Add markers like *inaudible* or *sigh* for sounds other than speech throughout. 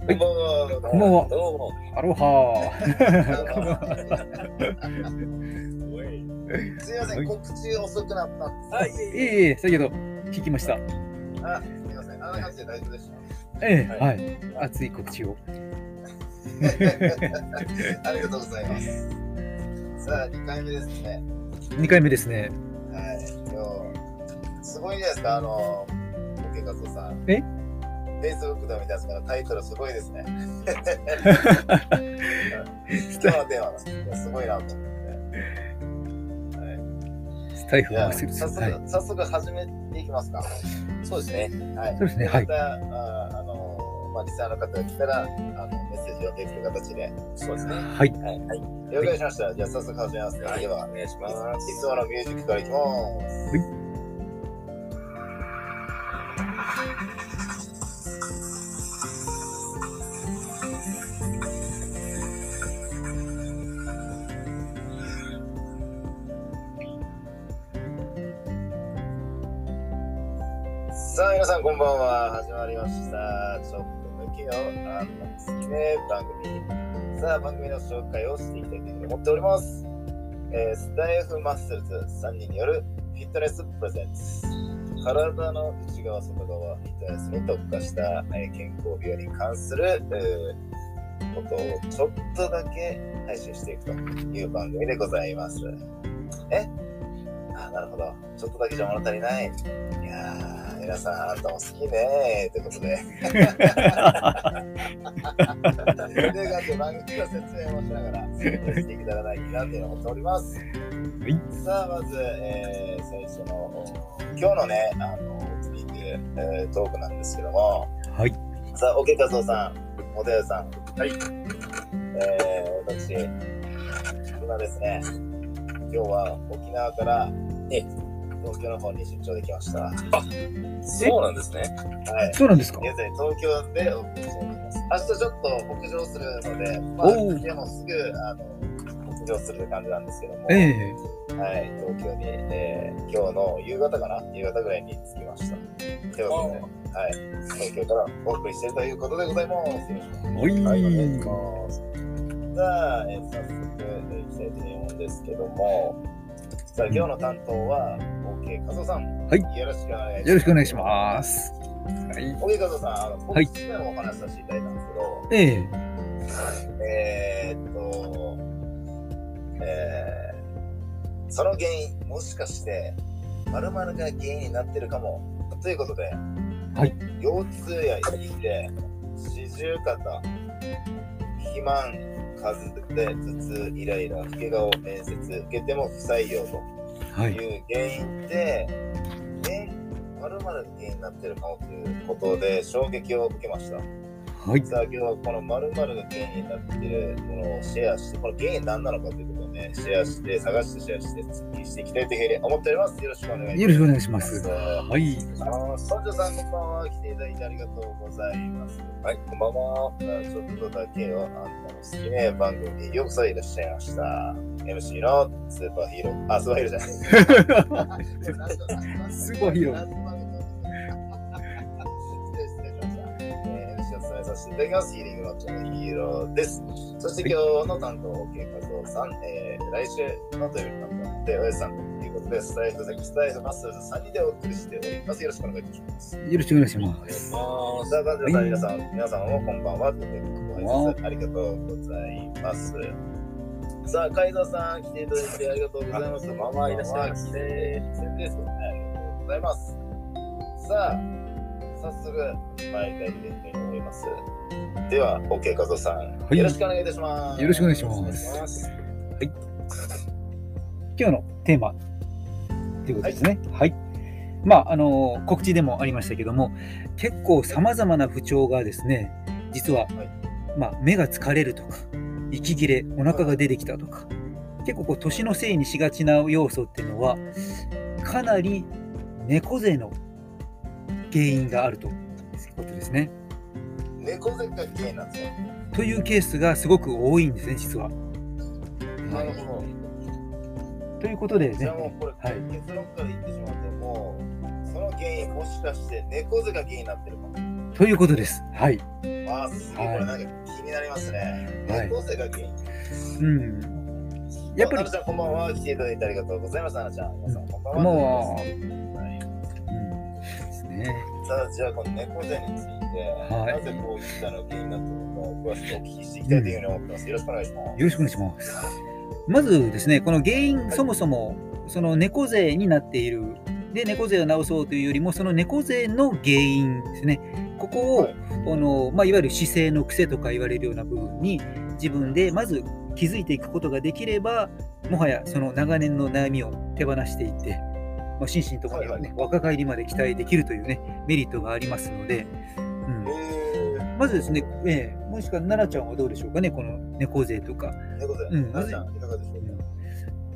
こんばんは。こんばんはどうも。アロハすいません、告知遅くなった。はい、いえいえ、先ほど聞きました。あ、すみません。あんな感じで大丈夫でしええ、ははい。熱い告知を。た。*laughs* ありがとうございます。さあ、2回目ですね。2回目ですね。はい、今日、すごいですか、あの、オケカゾさん。え？フェイスブックでも見たんですから、タイトルすごいですね。今日のテーマがすごいなと思って。はいスタイフ早速、はい。早速始めていきますか。そうですね。はい。そうですねはいまた、ああの、まあ、リスナーの方が来たら、あの、メッセージをできる形で。そうですね。はい。はい。はい。了解しました。じゃあ、早速始めますね。では、お願いします。いつものミュージックからいきます。はいばんは。始まりました。ちょっと抜きの、あの、好きね、番組。さあ、番組の紹介をしていきたいと思っております。えースタイフマッスルズ3人によるフィットネスプレゼンツ。体の内側、外側、フィットネスに特化した、えー健康美容に関する、えーことをちょっとだけ配信していくという番組でございます。え？あ、なるほど。ちょっとだけじゃ物足りない。いやー、皆さん、あなたも好きねーということで。*laughs* で、がって番組の説明をしながら、進めていけたらいいなっていうのを思っております。はい。さあ、まず、えー最初の、お今日のね、あの、オープニング、えートークなんですけども、はい。さあ、桶和夫さん、モデルさん、はい。えー、私、今ですね、今日は沖縄から、え、東京の方に出張できました。はそうなんですね。い。そうなんですか？現在東京でお送りしております。明日ちょっと北上するので、まあ、でもすぐあの北上する感じなんですけども、ええはい、東京に、えー今日の夕方かな夕方ぐらいに着きました。ということで、はい、東京からお送りしているということでございます。よろしくおいお願いします。さあ、えー早速、えー、いきたいと思うんですけども、さあ、今日の担当は、OK 加藤さん。はいよろしくお願いします。よろしくお願いします。はい。OK 加藤さん、あの、僕はお話しさせていただいたんですけど、えええーっと、えーその原因、もしかして、〇〇が原因になってるかも。ということで、はい腰痛や息で、四十肩、肥満、風邪、頭痛、イライラ、老け顔、面接、受けても不採用とはい。いう原因で、え、〇〇が原因になってるかもということで衝撃を受けました。はい。さあ今日はこの〇〇が原因になっているものをシェアして、この原因何なのかというね、シェアして、探してシェアして、突きしていきたいというふうに思っております。よろしくお願いします。よろしくお願いします。ははい。あの、村長さんこんばんは。来ていただいてありがとうございます。はい、こんばんは。ちょっとだけは、あんたの好きね番組によいらっしゃいました。MC のスーパーヒーロー、あ、スーパーヒーローじゃない。スーパーヒーローー、MC を務めさせていただきます。ヒーリングのチャンネルヒーローです。そして今日の担当、OK 和夫さん、えー、来週の土曜日の担当で、おやさんということで、スタイフ、スタイフマッスルズ3人でお送りしております。よろしくお願いいたします。よろしくお願いします。さあ、ガンジさん、皆さん、皆さんもこんばんは。ご挨拶ありがとうございます。さあ、海蔵さん、来ていただいてありがとうございます。こんばんはいらっしゃいませ来て、宣伝ですね。ありがとうございます。さあ、早速、参りたいと思います。では、OK、カゾさん、いよろしくお願いいたします。よろしくお願いしますよろしくお願い。今日のテーマということですね。はい。まあ、あの、告知でもありましたけども、結構様々な不調がですね、実は、まあ、目が疲れるとか、息切れ、お腹が出てきたとか、結構こう年のせいにしがちな要素っていうのは、かなり猫背の原因があるということですね。猫背が原因なんですよ。というケースがすごく多いんですね、実は。なるほど。ということでねじゃあ、もうこれ、はい結論から言ってしまっても、その原因もしかして猫背が原因になってるかも。ということです。はい。あすげえ、これなんか気になりますね。はい猫背が原因。うん。やっぱりこんばんは。来ていただいてありがとうございます、ななちゃん。皆さん、こんばんは。ね。さあ、じゃあ、この猫背について、はいなぜこういったのが原因になったのか、詳しくお聞きしていきたいというふうに思ってます。よろしくお願いします。よろしくお願いします。まずですね、この原因、そもそもその猫背になっている、で、猫背を治そうというよりも、その猫背の原因ですね、ここを、はいこのまあ、いわゆる姿勢の癖とか言われるような部分に、自分でまず気づいていくことができれば、もはやその長年の悩みを手放していって、まあ、心身ともにはね、若返りまで期待できるというね、メリットがありますので、うん、えー、まずですね、ええもしくは奈々ちゃんはどうでしょうかね、この猫背とか。猫背、うんななちゃん、いかがでしょうか？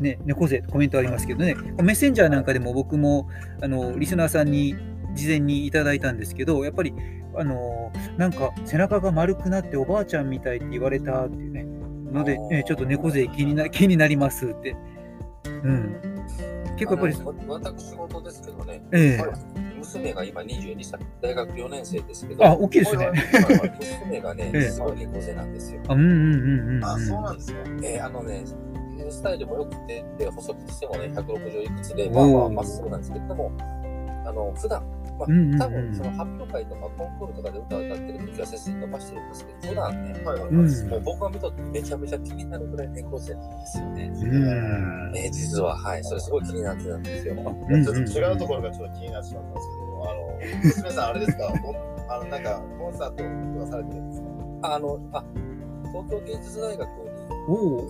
ね、猫背コメントありますけどね、メッセンジャーなんかでも僕もあのリスナーさんに事前にいただいたんですけど、やっぱりあのなんか背中が丸くなっておばあちゃんみたいって言われたっていうね、のでちょっと猫背気にな気になりますって。うん、結構やっぱり、私事ですけどね、ええはい娘が今22歳、大学4年生ですけど、あ、大きいですね。はい娘がね、*laughs* ええすごい猫背なんですよ。あうんうんうんうん。あ、そうなんですか。えーあのね、スタイルも良くて、で細くしてもね、160いくつで、まあまあまっすぐなんですけど、でも、あの、普段、まあ、多分その発表会とかコンクールとかで歌を歌ってる時は背筋伸ばしてるんですけど、普段ね、はいはいうんもう僕が見とってめちゃめちゃ気になるぐらい猫背なんですよね。うん。えー実は、はい、それすごい気になってたんですよ。うんちょっと違うところがちょっと気になってしまったんですけど、あの、娘さん、あれですか、おあの、なんか、コンサートとかされてるんですか？あの、あ、東京芸術大学に、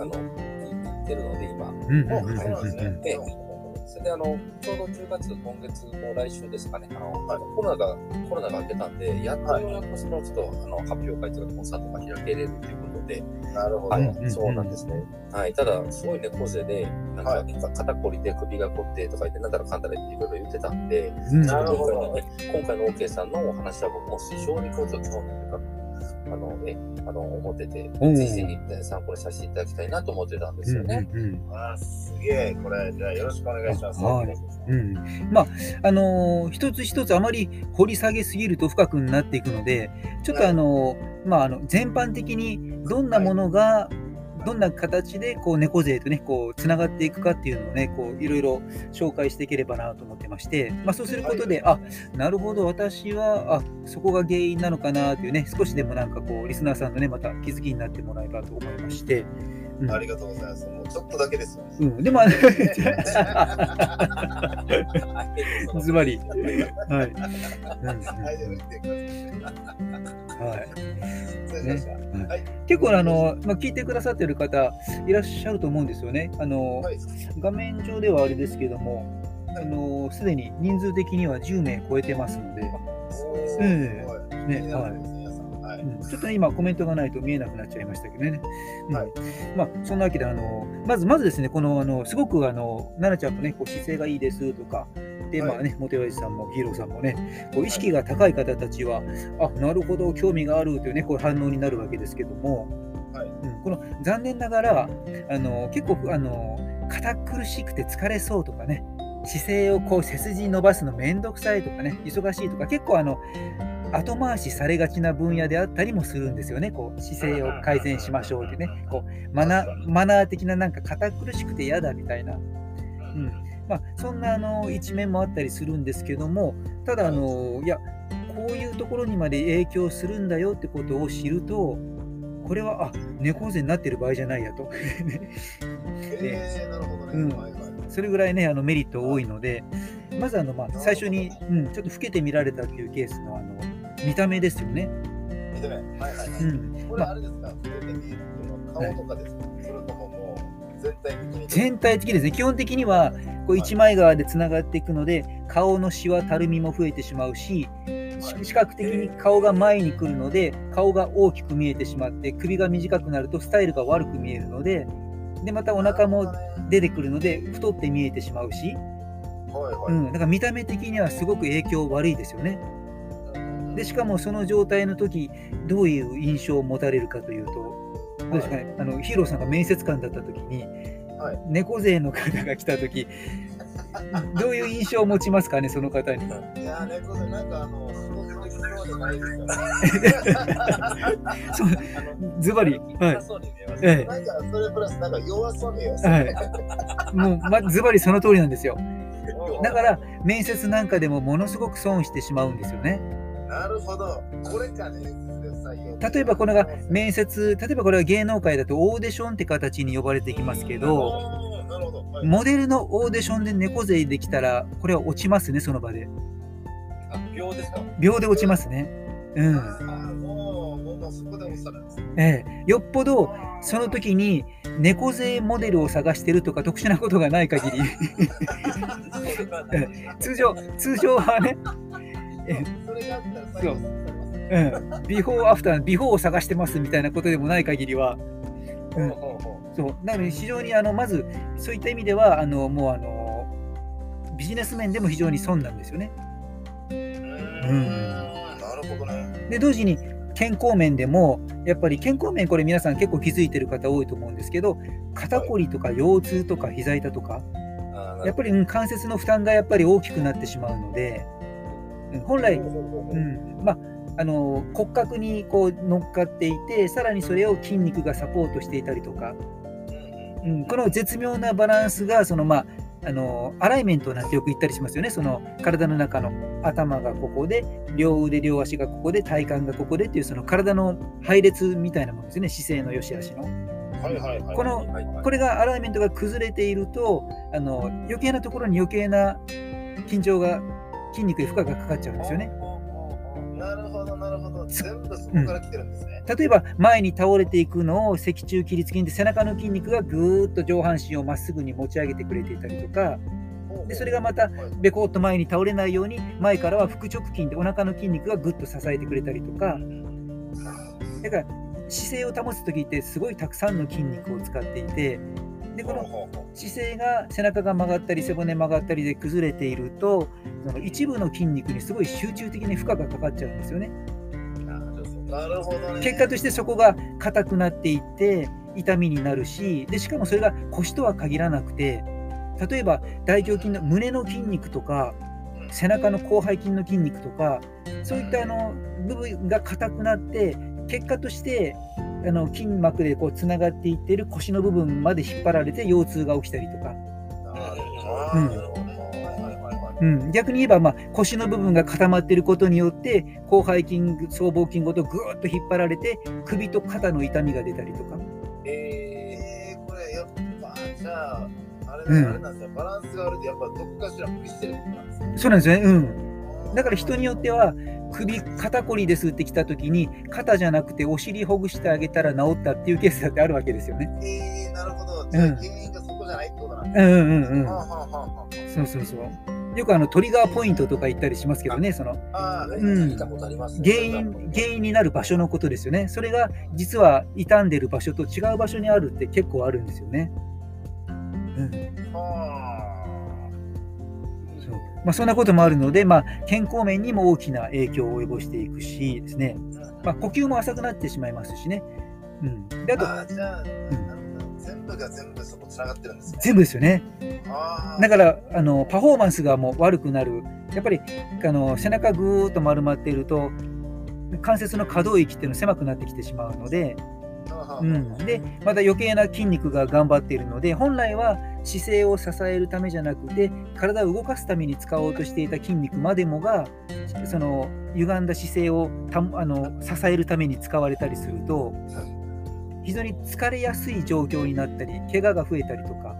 あの、行ってるので、今。うんうんうんあそうなんですね。で、それであの、ちょうど10月、今月も来週ですかね、あの、コロナが、コロナが明けたんで、やっとようやくそのちょっと、あの、発表会とかコンサートが開けれるということで、なるほど。はうんい、そうなんですね。はい、ただ、すごい猫背で、なんはか、肩こりで首が凝ってとか言って、なんだらかんだらっていろいろ言ってたんで、うん。なるほど今回のね、今回の OK さんのお話は僕も非常にこうちょっと興味深く、あのね、あの、思ってて、おーぜひぜひね参考にさせていただきたいなと思ってたんですよね。うんうんうんあー、すげえ。これ、じゃあよろしくお願いします。はいうん、まああのー一つ一つあまり掘り下げすぎると深くなっていくのでちょっとあのーまああの全般的にどんなものが、どんな形でこう猫背とねこうつながっていくかっていうのをねこういろいろ紹介していければなと思ってまして、まあ、そうすることで、あなるほど私はあそこが原因なのかなというね少しでもなんかこうリスナーさんのねまた気づきになってもらえばと思いまして、うんありがとうございます。もうちょっとだけですよ。うん、でも *laughs* ズバリはい。うんはい、でも言ってください。はい。はい。結構あの、まあ、聞いてくださってる方いらっしゃると思うんですよね。あのはい。画面上ではあれですけども、あのすでに人数的には10名超えてますので、そうですえね。ね。はい。うんちょっとね、今コメントがないと見えなくなっちゃいましたけどね。うん。はい。まあ、そんなわけであの、まずまずですね、このあのすごくあの奈々ちゃんもね、こう姿勢がいいですとか、で、はい。まあね、モテワイさんもヒーローさんもね、こう意識が高い方たちは、あなるほど、興味があるというね、こう反応になるわけですけども、はい。うん。この残念ながら、あの結構あの、堅苦しくて疲れそうとかね、姿勢をこう背筋伸ばすのめんどくさいとかね、忙しいとか、結構あの、後回しされがちな分野であったりもするんですよね。こう姿勢を改善しましょうってね。こうマナマナー的ななんか堅苦しくて嫌だみたいな。うんまあ、そんなあの一面もあったりするんですけども、ただあの、いや、こういうところにまで影響するんだよってことを知ると、これは、あ猫背になってる場合じゃないやと。えー、なるほどね。うん。それぐらいね、あのメリット多いので、まずあの、まあ、最初に、うん、ちょっと老けて見られたというケースのあの見た目ですよね。見てね。はいはい。うんこれあれですか、触れてみるっていうのは顔とかですか、それとももう全体的に？全体的ですね、基本的にはこう一枚側でつながっていくので、顔のシワ、たるみも増えてしまうし、し視覚的に顔が前に来るので、顔が大きく見えてしまって、首が短くなるとスタイルが悪く見えるので、でまたお腹も出てくるので、太って見えてしまうし、はいはい。うん、だから見た目的にはすごく影響悪いですよね。でしかもその状態の時どういう印象を持たれるかというと、どうですかね、あのヒーローさんが面接官だった時に、はい猫背の方が来た時どういう印象を持ちますかね、その方に。いやー、猫背、なんかあの、*laughs* そうズバリ、はい。なんか、それプラス、なんか弱そうに見えますはね。い、もう、ま、ズバリその通りなんですよ。うんだから、面接なんかでもものすごく損してしまうんですよね。なるほど。これかね、例えばこれが面接、例えばこれは芸能界だとオーディションって形に呼ばれてきますけど、モデルのオーディションで猫背できたら、これは落ちますね、その場で。あ秒ですか？秒で落ちますね。うん。ええ、よっぽどその時に猫背モデルを探してるとか特殊なことがない限り *laughs* *laughs* 通常通常はね、えそれ。うん、ビフォーアフタービフォーを探してますみたいなことでもない限りは、うん、そうなので非常にあのまずそういった意味ではあのもうあのビジネス面でも非常に損なんですよね。うーん。なるほどね。で同時に健康面でもやっぱり健康面これ皆さん結構気づいてる方多いと思うんですけど肩こりとか腰痛とか膝痛とかやっぱり、うん関節の負担がやっぱり大きくなってしまうので、うん本来、ほうん。まあ、あの骨格にこう乗っかっていてさらにそれを筋肉がサポートしていたりとか、うん。うん、この絶妙なバランスがその、まあ、あのアライメントなんてよく言ったりしますよね。その体の中の頭がここで両腕両足がここで体幹がここでっていうその体の配列みたいなものですね。姿勢の良し悪しの。はいはいはい。このこれがアライメントが崩れているとあの余計なところに余計な緊張が筋肉に負荷がかかっちゃうんですよね。なるほど、なるほど。全部そこから来てるんですね。例えば前に倒れていくのを脊柱起立筋で背中の筋肉がぐーっと上半身をまっすぐに持ち上げてくれていたりとかでそれがまたはいべこっと前に倒れないように前からは腹直筋でお腹の筋肉がぐっと支えてくれたりとかだから姿勢を保つ時ってすごいたくさんの筋肉を使っていてでこの姿勢が背中が曲がったり背骨曲がったりで崩れているとその一部の筋肉にすごい集中的に負荷がかかっちゃうんですよね。うなるほどね。結果としてそこが硬くなっていって痛みになるしでしかもそれが腰とは限らなくて例えば大胸筋の胸の筋肉とか背中の広背筋の筋肉とかそういったあの部分が硬くなって結果としてあの筋膜でこうつながっていってる腰の部分まで引っ張られて腰痛が起きたりとか、うん逆に言えば、まあ、腰の部分が固まっていることによって広背筋僧帽筋ごとぐーっと引っ張られて首と肩の痛みが出たりとか。えー、これやっぱ、じゃあ、あれ,、うんあれなんですよ。バランスが悪いと、やっぱどこかしら無理してるんですよ。そうなんですよね。うん。だから人によっては首肩こりですってきた時に肩じゃなくてお尻ほぐしてあげたら治ったっていうケースだってあるわけですよね。えー、なるほど。じゃあ、うん原因がそこじゃないってことなんですうんうんうんはあ、うん。はあはあはそうそうそう。よくあのトリガーポイントとか言ったりしますけどね、そのうんね原因原因になる場所のことですよね。それが実は傷んでる場所と違う場所にあるって結構あるんですよね。うん。まあ、そんなこともあるので、まあ、健康面にも大きな影響を及ぼしていくしですね、まあ、呼吸も浅くなってしまいますしね。うん、であと、あ全部が全部そこつながってるんですね。全部ですよね。だからあのパフォーマンスがもう悪くなる、やっぱりあの背中ぐーっと丸まっていると、関節の可動域っていうの狭くなってきてしまうので、うん、でまた余計な筋肉が頑張っているので本来は姿勢を支えるためじゃなくて体を動かすために使おうとしていた筋肉までもがその歪んだ姿勢をたあの支えるために使われたりすると非常に疲れやすい状況になったり怪我が増えたりとか、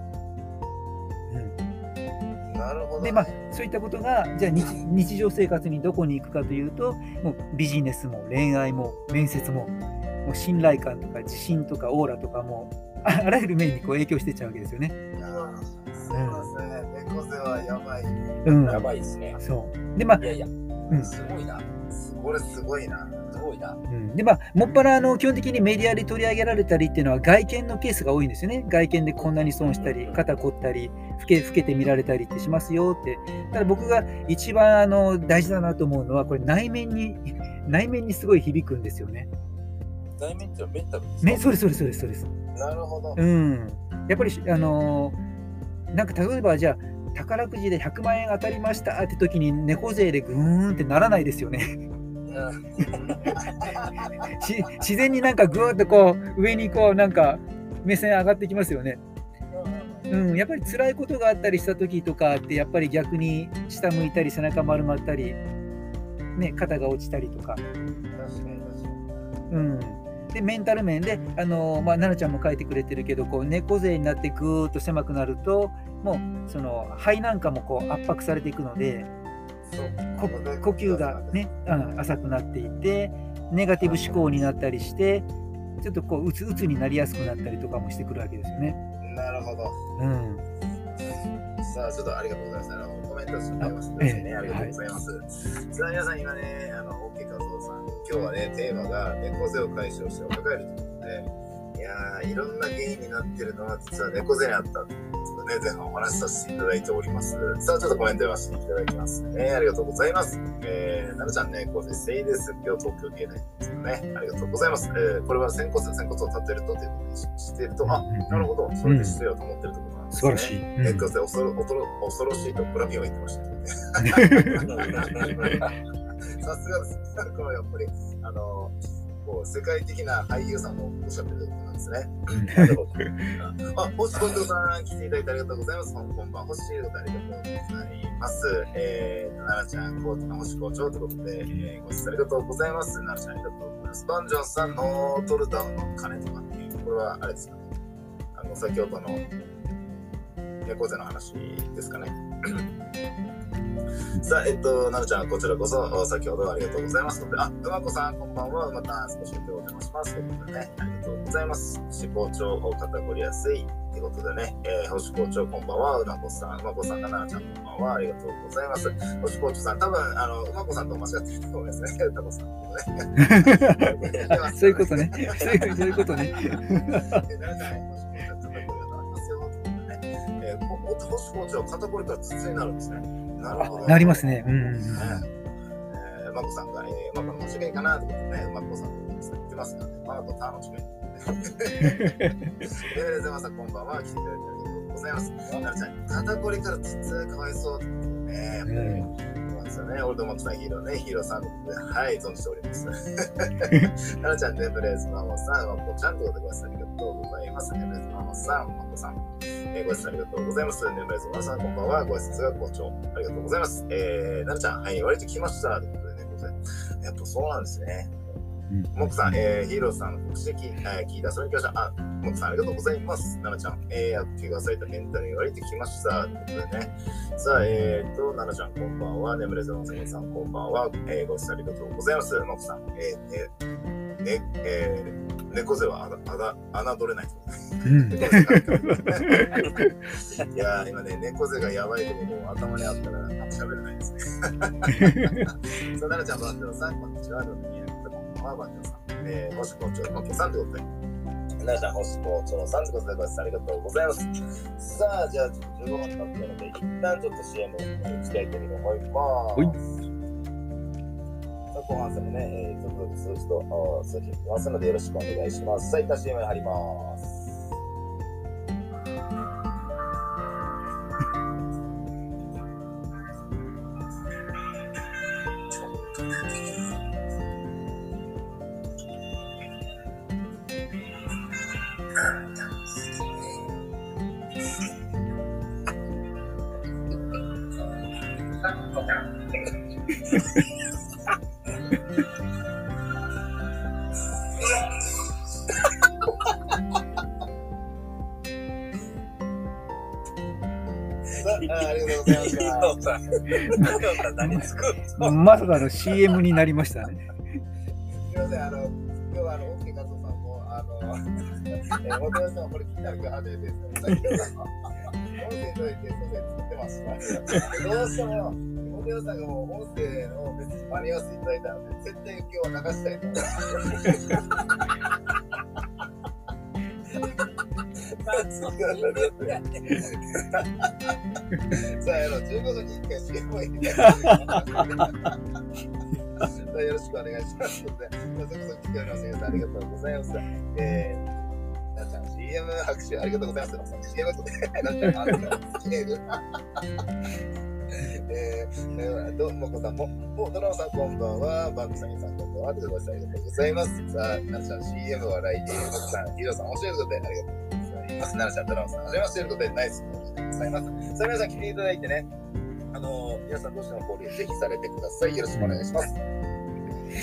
うん。でまあそういったことがじゃあ日日常生活にどこに行くかというともうビジネスも恋愛も面接ももう信頼感とか自信とかオーラとかもああらゆる面にこう影響してっちゃうわけですよね。いやーそうですね。猫背はやばい。うん、やばいですね。そうでまあいやいや、んすごいな。これすごいな。すごいな。うん、でまあもっぱらあの基本的にメディアで取り上げられたりっていうのは外見のケースが多いんですよね。外見でこんなに損したり肩凝ったり老け老けて見られたりってしますよって。ただ僕が一番あの大事だなと思うのはこれ内面に内面にすごい響くんですよね。内面ってメンタルですか？ね、そうですそうですそうですそうです。なるほど。うん、やっぱりあのーなんか例えばじゃあ宝くじで100万円当たりましたって時に猫背でグーンってならないですよね。*laughs* し自然になんかぐーっとこう上にこうなんか目線上がってきますよね。うん、やっぱり辛いことがあったりした時とかってやっぱり逆に下向いたり背中丸まったり、ね、肩が落ちたりとか。確かに確かに。うん、でメンタル面で、あのまあ、奈々ちゃんも書いてくれてるけどこう猫背になってぐーっと狭くなるともうその肺なんかもこう圧迫されていくのでこ呼吸がね、うん、浅くなっていってネガティブ思考になったりしてちょっとこううつうつになりやすくなったりとかもしてくるわけですよね。なるほど。うん、さあ、ちょっとありがとうございます。あのコメントしてもらいますね、ええありがとうございます。さあ、皆さん、今ね、あの、OK 和夫さん、今日はね、テーマが猫背を解消して若返るということで、いやー、いろんな原因になってるのは、実は猫背にあった。ちょっとね、前半お話しさせていただいております。さあ、ちょっとコメント読ませていただきますね。ありがとうございます。えー、なるちゃんね、猫背正です。今日東京芸大ですよね。ありがとうございます。えー、これは仙骨、仙骨を立てるとということにしていると、あ、なるほど、それで姿勢を保ってるところなんですね。素晴らしい。うん猫背恐ろ恐ろ恐ろしいとブラピオは言ってました *laughs* *laughs* *laughs* けどね。さすがです。これやっぱり、あの、こう世界的な俳優さんもおっしゃってることなんですね。*laughs* あ、星近藤さん、来ていただいてありがとうございます。こんばんは。星ということでありがとうございます。えー、奈々ちゃん、コートの星校長ということで、えー、ご視聴ありがとうございます。奈々ちゃん、ありがとうございます。バンジョンさん、ノートルダムの鐘とかっていう、これはあれですかね。あの、先ほどの猫背の話ですかね。さあ、えっと、なるちゃん、こちらこそ、先ほどはありがとうございます。あ、うまこさん、こんばんは。また少しお邪魔します。ということでね、ありがとうございます。星校長、肩こりやすい。ということでね、えー、星校長、こんばんは。うまこさん、うまこさんがなるちゃん、こんばんは。ありがとうございます。星校長さん、多分、あの、うまこさんと間違ってると思いますね。うたこさんと *laughs* そういうことね。*laughs* そういうことね。えーなるちゃん、星校長、肩こりがありますよ。と星校長、肩こりから頭痛になるんですね。なるほど。なりますね。うんうんうん。えー、まこさんが、えー、まこの間違いかなってこね、まこさんが言ってますからね、まことたの違い。*laughs* えー、ざまさん、こんばんは。来ていただいてありがとうございます。なるちゃん、肩こりから頭痛かわいそうね、やっぱり、そうなんですよね。オールドマックさん、ヒーローね、ヒーローさんはい、存じております。なるちゃん、ネブレーズマモさん、まこちゃんということでご挨拶ありがとうございます。ネブレーズマモさん、まこさん、えー、ご挨拶ありがとうございます。ネブレーズマモさん、こんばんは。ご挨拶が好調。ありがとうございます。えー、なるちゃん、はい、割と来ました。ということでね、ございますやっぱそうなんですね。モクさん、えー、ヒーローさんの告知で聞,、えー、聞いた、それに関しては、あ、モクさんありがとうございます。奈々ちゃん、えー、怪我されたメンタルに言われてきました。ということでね。さあ、えーと、奈々ちゃん、こんばんは。眠れずのささん、こんばんは。えー、ご視聴ありがとうございます。モクさん、えー、えー、ね、えー、猫背はあが、あが、侮れない。うん *laughs* いやー、今ね、猫背がやばいところ頭にあったら喋れないですね。*laughs* さあ、奈々ちゃん、バンドさん、こんにちは。どうもみなことこんばんは、バンドさん。えー、星校長のけさんということで。奈々ちゃん、星校長さんでご挨拶ありがとうございます。さあ、じゃあ、ちょっと15分経ったので、一旦ちょっと CM に行きたいと思います。後半戦もね、えー、続々数字とあ数字いきますので、よろしくお願いします。さあ、一旦 CM に入ります。まさかの CM になりましたね。すみません、あの、今日はあの、オッケー加藤さんも、あの、えー、元吉さん、これ聞いたら今日初めてですね。音声といて、ソフト作ってました。どうしても、元吉さんがもう音声のメッセージ間に合わせていただいたので、絶対今日は流したいと思います。さあ、あの、15分に1回 CM を入れて。さあよろしくお願いしますので、まあそこそこ来ております。皆さんありがとうございます。えー、なちゃん CM 拍手ありがとうございます。CM とね、なんかあるから、CM。えー、どうもこさんも、もうドラマさんこんばんは、バンクさんさんこんばんは、ありがとうございます。さあ、なちゃん CM 笑い、えー、ボクさん、ヒロさん面白いことでありがとうございます。なるちゃん、ドラマさん、はじめましてということで、ナイスございます。さあ、皆さん来ていただいてね、あのー皆さんどうしても交流ぜひされてください。よろしくお願いします。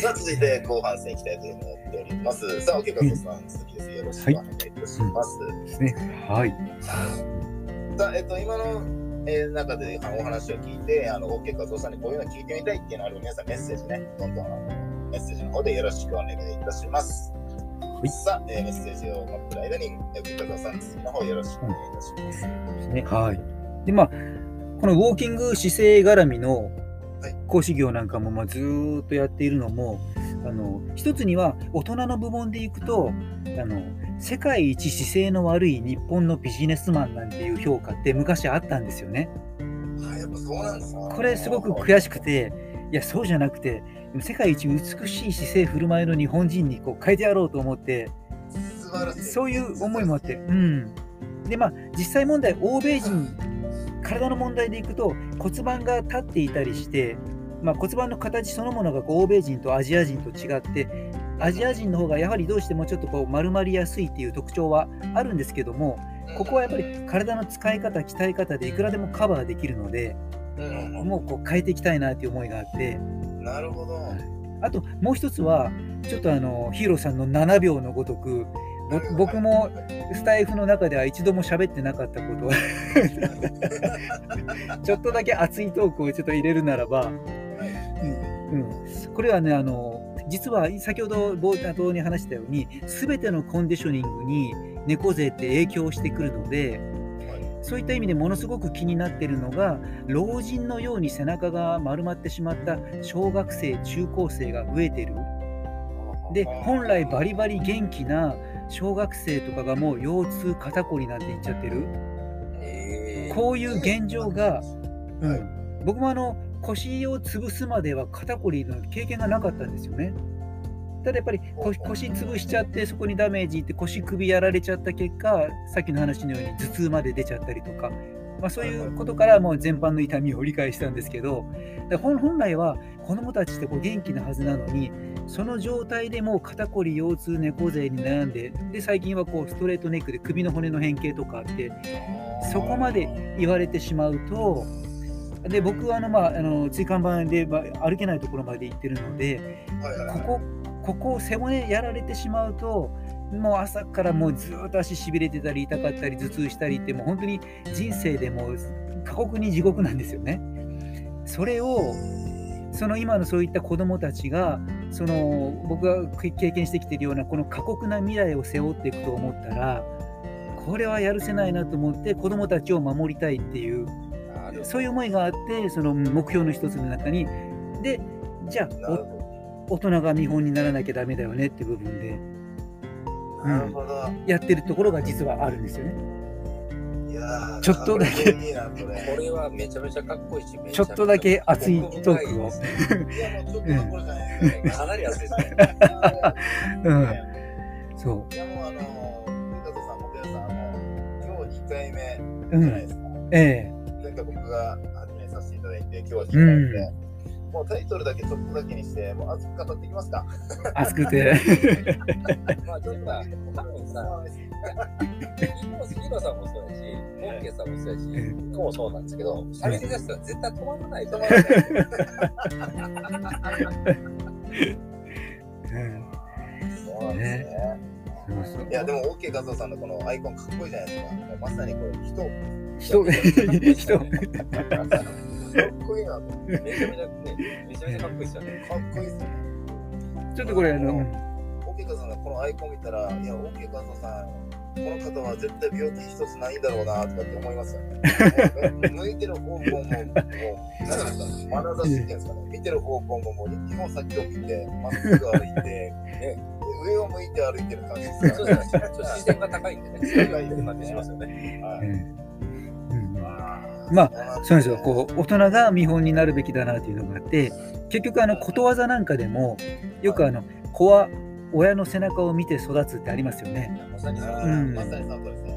さあ、続いて後半戦いきたいと思っております。さあ、おけかとさん、続きです。よろしくお願いいたします。はい。さあ、えっと、今の、えー中でお話を聞いて、あの、OK 和夫さんにこういうの聞いてみたいっていうのある皆さんメッセージね、どんどんメッセージの方でよろしくお願いいたします。いさあ、えーメッセージを待ってる間に、和夫さん、次の方よろしくお願いいたします。ですね。はい。で、まあ、このウォーキング姿勢絡みのはい講師業なんかも、まあ、ずーっとやっているのも、あの一つには大人の部門でいくとあの世界一姿勢の悪い日本のビジネスマンなんていう評価って昔あったんですよね。あ、やっぱそうなんですか。これすごく悔しくていやそうじゃなくて世界一美しい姿勢振る舞いの日本人にこう変えてやろうと思って。そういう思いもあって、うん。で、まあ、実際問題、欧米人、体の問題でいくと骨盤が立っていたりして、まあ、骨盤の形そのものがこう欧米人とアジア人と違って、アジア人の方がやはりどうしてもちょっとこう丸まりやすいっていう特徴はあるんですけども、ここはやっぱり体の使い方、鍛え方でいくらでもカバーできるので、もうこう変えていきたいなっていう思いがあって、なるほど。あともう一つは、ちょっとあのヒーローさんの7秒のごとく、ぼ僕もスタイフの中では一度も喋ってなかったこと。を *laughs* ちょっとだけ熱いトークをちょっと入れるならば、うん、これはねあの実は先ほど冒頭に話したように全てのコンディショニングに猫背って影響してくるのでそういった意味でものすごく気になっているのが老人のように背中が丸まってしまった小学生中高生が増えてる。で本来バリバリ元気な小学生とかがもう腰痛肩こりなんて言っちゃってる。えー。こういう現状が、はい。うん、僕もあの腰を潰すまでは肩こりの経験がなかったんですよね。ただやっぱりこ腰潰しちゃってそこにダメージいって腰首やられちゃった結果さっきの話のように頭痛まで出ちゃったりとか、まあ、そういうことからもう全般の痛みを理解したんですけど本本来は子どもたちってこう元気なはずなのにその状態でもう肩こり腰痛猫背に悩んでで最近はこうストレートネックで首の骨の変形とかあってそこまで言われてしまうと、で僕はあの、まあ、あの椎間板で、まあ、歩けないところまで行ってるので、ここ、ここを背骨やられてしまうと、もう朝からもうずっと足しびれてたり、痛かったり、頭痛したりって、もう本当に人生でもう過酷に地獄なんですよね。それを、その今のそういった子どもたちが、その僕が経験してきているようなこの過酷な未来を背負っていくと思ったら、これはやるせないなと思って子どもたちを守りたいっていうそういう思いがあってその目標の一つの中にでじゃあ大人が見本にならなきゃダメだよねって部分でど。なるほど。やってるところが実はあるんですよね。いやーちょっとだけちゃめちゃかっこいいし、め *laughs* ちちょっとだけ熱いトークを。いやもうちょっとどころじゃないですね。かなり熱いですね。うん *laughs* そいやもうあの、ゆかとさん、もてやさん、あの、今日2回目う。じゃないですか。うん、え前回僕が始めさせていただいて、今日は引き換えて、もうタイトルだけちょっとだけにして、もう熱く語っていきますか。え熱くて。まあちょっとさ、多分さ、ヒーローさんもそうやし、オーケーさんもそうやし、僕もそうなんですけど、喋り出したら絶対止まらないと思う。う *laughs* んそうなんですね。いや、でも OK 画像さんのこのアイコンかっこいいじゃないですか。まさにこれ人、人人 *laughs* か *laughs* っこいいなと。めちゃめちゃね、めちゃめちゃかっこいいですよね。かっこいいですね。ちょっとこれあの、うん OK 画像さんのこのアイコン見たら、いや、OK 画像さん、この方は絶対病気一つないんだろうなとかって思いますよね。*laughs* 向いてる方向も、もう、なんですか、眼差しっていうんですかね、見てる方向ももう2本先を見て、まっすぐ歩いて、ね、上を向いて歩いてる感じですそうからじゃないですか。ちょっと視線が高いんでね、高いって感じしますよね。はいまあそうですよ。こう大人が見本になるべきだなというのがあって結局あのことわざなんかでもよくあの子は親の背中を見て育つってありますよね。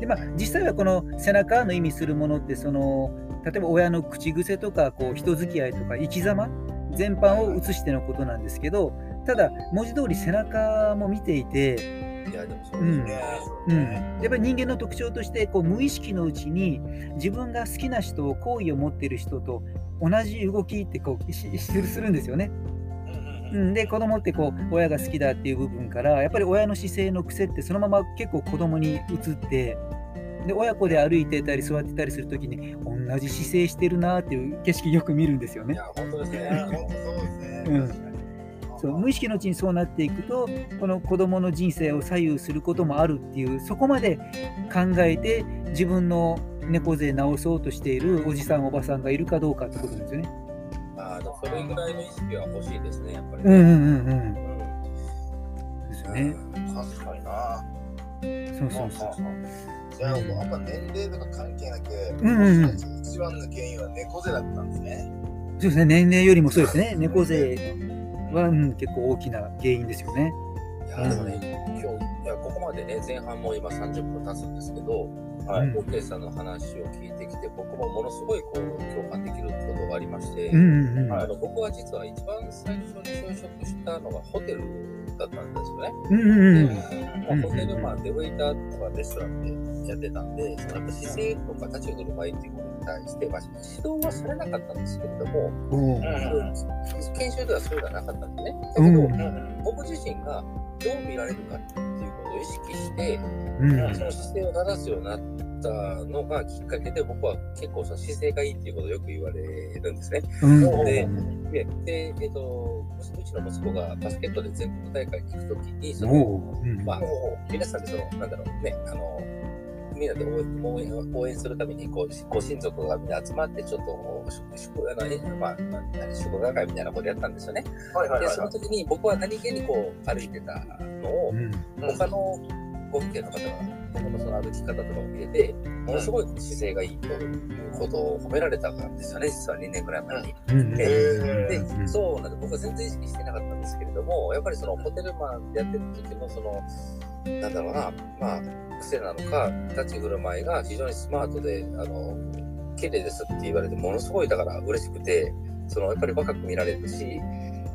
でまあ、実際はこの背中の意味するものってその例えば親の口癖とかこう人付き合いとか生き様全般を映してのことなんですけどただ文字通り背中も見ていて、いや、でもそうですうんね。うん、やっぱり人間の特徴としてこう無意識のうちに自分が好きな人を好意を持っている人と同じ動きってこうするんですよね。うんで子供ってこう親が好きだっていう部分からやっぱり親の姿勢の癖ってそのまま結構子供に移ってで親子で歩いてたり座ってたりするときに同じ姿勢してるなっていう景色よく見るんですよねいや。、本当ですね。*laughs* 本当そうですね。うんそう無意識のうちにそうなっていくとこの子供の人生を左右することもあるっていうそこまで考えて自分の猫背直そうとしているおじさんおばさんがいるかどうかってことですよね。あそれぐらいの意識は欲しいですね、やっぱり。うんうんうんうん。うんですよね。確かにな。そうそうそう。じゃあ、もうやっぱ年齢とか関係なく、うんうんうん一番の原因は猫背だったんですね。そうですね年齢よりもそうですね猫背は、うん、結構大きな原因ですよね。いや、でもね、今日、いや、ここまでね、前半も今30分経つんですけど、はいうんオーケーさんの話を聞いてきて、僕もものすごいこう共感できることがありまして、うんうんうん。あの僕は実は一番最初に就職したのがホテルだったんですよね。うんうんうん。でまあ、ホテルマンでウェイターとかレストランでやってたんで、そのやっぱ姿勢とか立ち振る舞いっていうことに対して、まあ、指導はされなかったんですけれども、うん研修ではそういうのはなかったんですね。だけど、うん僕自身がどう見られるかっていうことを意識して、うんその姿勢を正すようになったのがきっかけで、僕は結構その姿勢がいいっていうことをよく言われるんですね。うん。でで、でえっ、と、うちの息子がバスケットで全国大会に行くときに、その、う。ん。まあ、皆さんでその、なんだろうね、あの、みんなで応援応援応援するためにこう、ご親族がみんな集まって、ちょっと、祝あのえまあ、祝賀会みたいなことやったんですよね。で、はいはいはい。その時に僕は何気にこう、歩いてたのをう、ん。他のご父兄の方が、僕のその歩き方とかを見てて、ものすごい姿勢がいいということを褒められたんですよね、実は2年ぐらい前に。うんででう、んそうなんで、僕は全然意識してなかったんですけれども、やっぱりそのホテルマンでやってる時のその、なんだろうな、まあ、癖なのか、立ち振る舞いが非常にスマートで、あの、綺麗ですって言われて、ものすごいだから嬉しくて、その、やっぱり若く見られるし、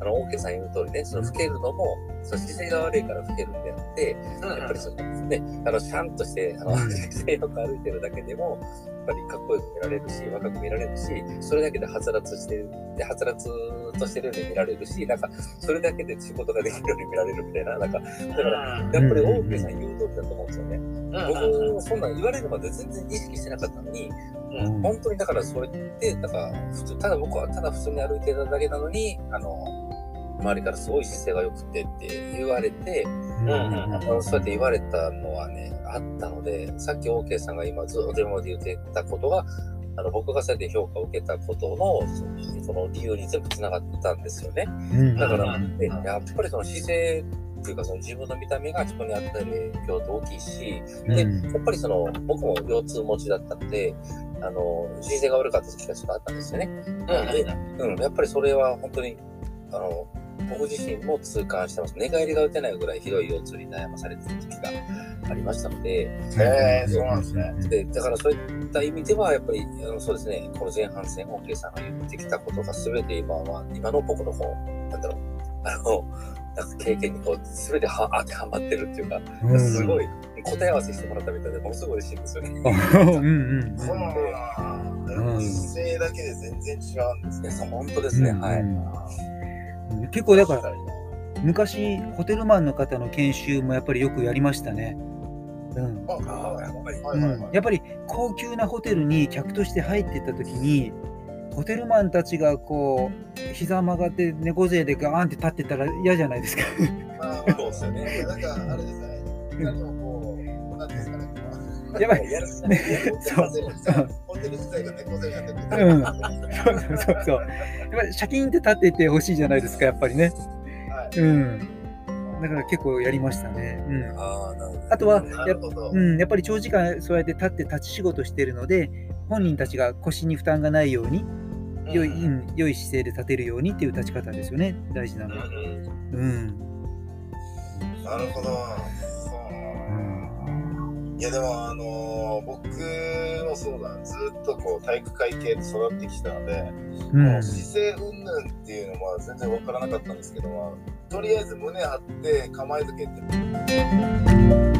あの、オーケーさん言う通りね、その老けるのも、その姿勢が悪いから老けるんであって、やっぱりそのね、あの、シャンとして、あの、うん *laughs* 姿勢よく歩いてるだけでも、やっぱりかっこよく見られるし、若く見られるし、それだけではつらつしてる、で、はつらつとしてるように見られるし、なんか、それだけで仕事ができるように見られるみたいな、なんか、だから、やっぱりオーケーさん言う通りだと思うんですよね。僕、そんなん言われるまで全然意識してなかったのに、うん。本当にだからそれって、だから、普通、ただ僕はただ普通に歩いてただけなのに、あの、周りからすごい姿勢が良くてって言われて、うんあのそうやって言われたのはね、あったので、さっき OK さんが今ずっと電話で言ってたことが、あの僕がそうやって評価を受けたことの、そその理由に全部繋がったんですよね。うんだから、やっぱりその姿勢っていうか、その自分の見た目が人に与える影響って大きいし、で、うんやっぱりその、僕も腰痛持ちだったので、あの、姿勢が悪かった時がちょっとあったんですよね。で、うん、やっぱりそれは本当に、あの、僕自身も痛感してます。寝返りが打てないぐらいひどい腰痛に悩まされてた時がありましたので、へーそうなんですね。で、だからそういった意味では、やっぱり、あのそうですね、この前半戦、OK さんが言ってきたことが全て今は、今の僕の方、なんだろう、あの、なんか経験にこう、全ては当てはまってるっていうか、うん。すごい答え合わせしてもらったみたいで、ものすごい嬉しいんですよね。*laughs* うんうんそうなんだ。うん。姿勢だけで全然違うんですね。本当ですね、はい。うん結構だから昔ホテルマンの方の研修もやっぱりよくやりましたね。うんやっぱり。高級なホテルに客として入っていった時にホテルマンたちがこう膝曲がって猫背でガーンって立ってたら嫌じゃないですか。そうですよね。なんか、あれですよね。何もこう、なんですかね。やばい。やるね *laughs* そうホテル自体が猫背になってる。うんそうそうそう。やっぱりシャキーンって立っててほしいじゃないですかやっぱりね。はい。うん。だから結構やりましたね。うん。ああ、とはなるほど。うん、やっぱり長時間そうやって立って立ち仕事してるので本人たちが腰に負担がないように良い,、うん、良い姿勢で立てるようにっていう立ち方ですよね大事なのは。うん、ななるほど。いやでもあのー僕もそうだ。ずっとこう体育会系で育ってきたので、うん。もう姿勢云々っていうのは全然わからなかったんですけどもとりあえず胸張って構えとけって